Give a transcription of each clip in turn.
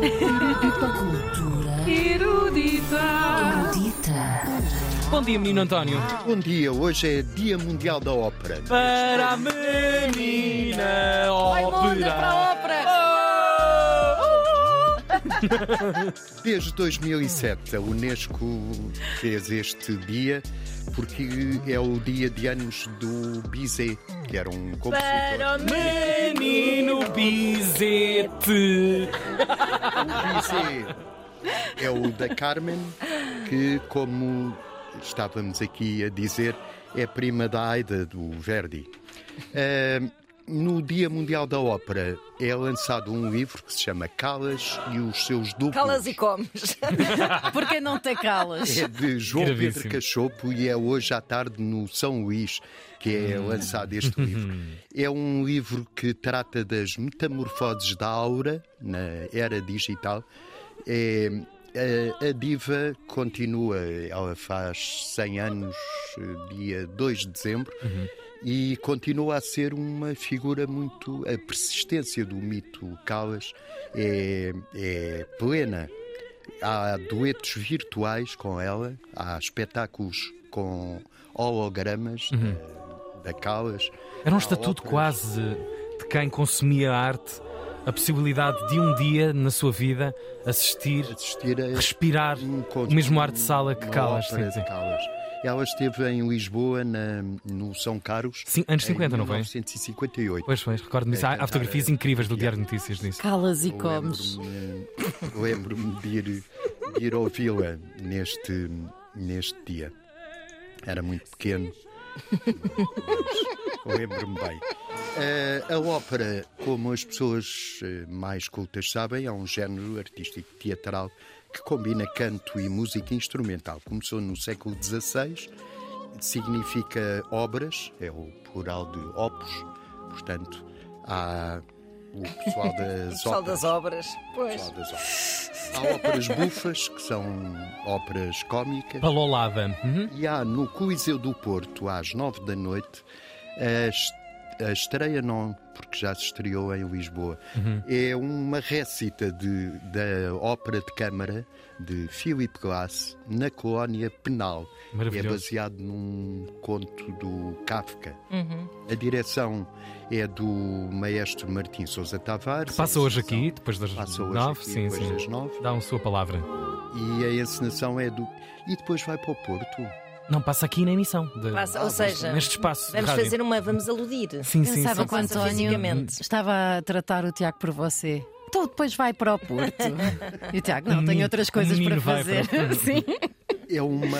Cultura Erudita. erudita. Bom dia, menino António. Bom dia, hoje é Dia Mundial da Ópera. Para a menina ópera. para a ópera. Desde 2007 a Unesco fez este dia porque é o dia de anos do Bizet, que era um compositor. Para o Menino Bizete. Bizet é o da Carmen, que, como estávamos aqui a dizer, é prima da Aida do Verdi. Ah, no Dia Mundial da Ópera é lançado um livro que se chama Calas e os seus duplos. Calas e comes. Porque não te calas? É de João Gravíssimo. Pedro Cachopo e é hoje à tarde no São Luís que é lançado este livro. É um livro que trata das metamorfoses da aura na era digital. É, a, a diva continua, ela faz 100 anos, eh, dia 2 de dezembro, e continua a ser uma figura muito. A persistência do mito Calas é, é plena. Há duetos virtuais com ela, há espetáculos com hologramas da, da Calas. Era um estatuto óperas. quase de quem consumia arte, a possibilidade de um dia na sua vida assistir, assistir a respirar um conto- o mesmo ar de sala que Calas. de Calas. Ela esteve em Lisboa, na- no São Carlos, Sim, anos 50, em não foi? 1958. Pois foi, recordo-me disso. Há, há cantar fotografias a- incríveis do Diário de Notícias disso. Calas e comes. Lembro-me de ir, de ir ouvi-la neste, neste dia. Era muito pequeno, mas lembro-me bem. Eh, a ópera, como as pessoas eh, mais cultas sabem, é um género artístico teatral que combina canto e música instrumental. Começou no século XVI, significa obras, é o plural de opus, portanto, há o pessoal das Pessoal óperas. das obras. Pois. Pessoal das óperas. Há óperas bufas, que são óperas cómicas. Palolada. Uhum. E há no Coliseu do Porto, às nove da noite, a, es- a estreia não, porque já se estreou em Lisboa, é uma récita de, da ópera de câmara de Philip Glass na colónia penal. É baseado num conto do Kafka. A direção é do maestro Martim Sousa Tavares. Passa A hoje aqui, depois das Passa hoje nove. aqui, Sim, depois sim. das nove. Dá a sua palavra. E a encenação é do. E depois vai para o Porto. Não, passa aqui na emissão. de- Passa- Ah, ou seja, Neste espaço. vamos rádio. fazer uma. Vamos aludir. Sim, sim, Pensava sim. que o António estava a tratar o Tiago por você. Então depois vai para o Porto. E o Tiago, não, tenho outras coisas para fazer. para Sim. É uma,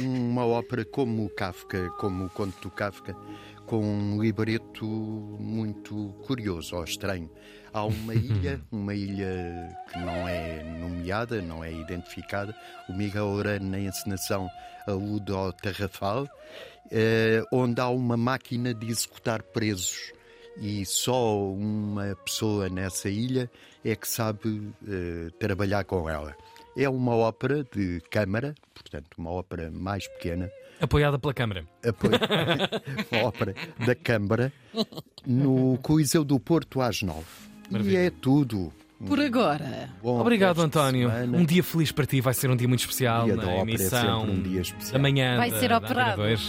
uma ópera como o Kafka, como o conto do Kafka, com um libreto muito curioso ou estranho. Há uma ilha, uma ilha que não é nomeada, não é identificada. O Miguel Orano, na encenação, alude ao Tarrafal, eh, onde há uma máquina de executar presos. E só uma pessoa nessa ilha é que sabe eh, trabalhar com ela. É uma ópera de câmara, portanto, uma ópera mais pequena, Apoiada pela Câmara. apoio- uma ópera da Câmara, no Coliseu do Porto às nove. E Maravilha. é tudo. Por agora. Bom Obrigado, António. semana. Um dia feliz para ti. Vai ser um dia muito especial Dia da na ópera é emissão sempre um dia especial. da manhã. Vai da- ser da operado. Antena 2,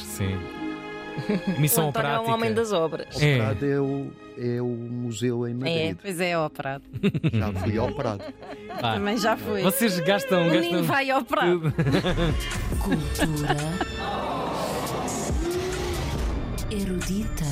sim. O António é um homem das obras. É. Operado é o, é o museu em Madrid. Pois é, operado. Já fui operado. Vá. Também já fui. Vocês gastam. O gastam... menino vai operado. Cultura erudita.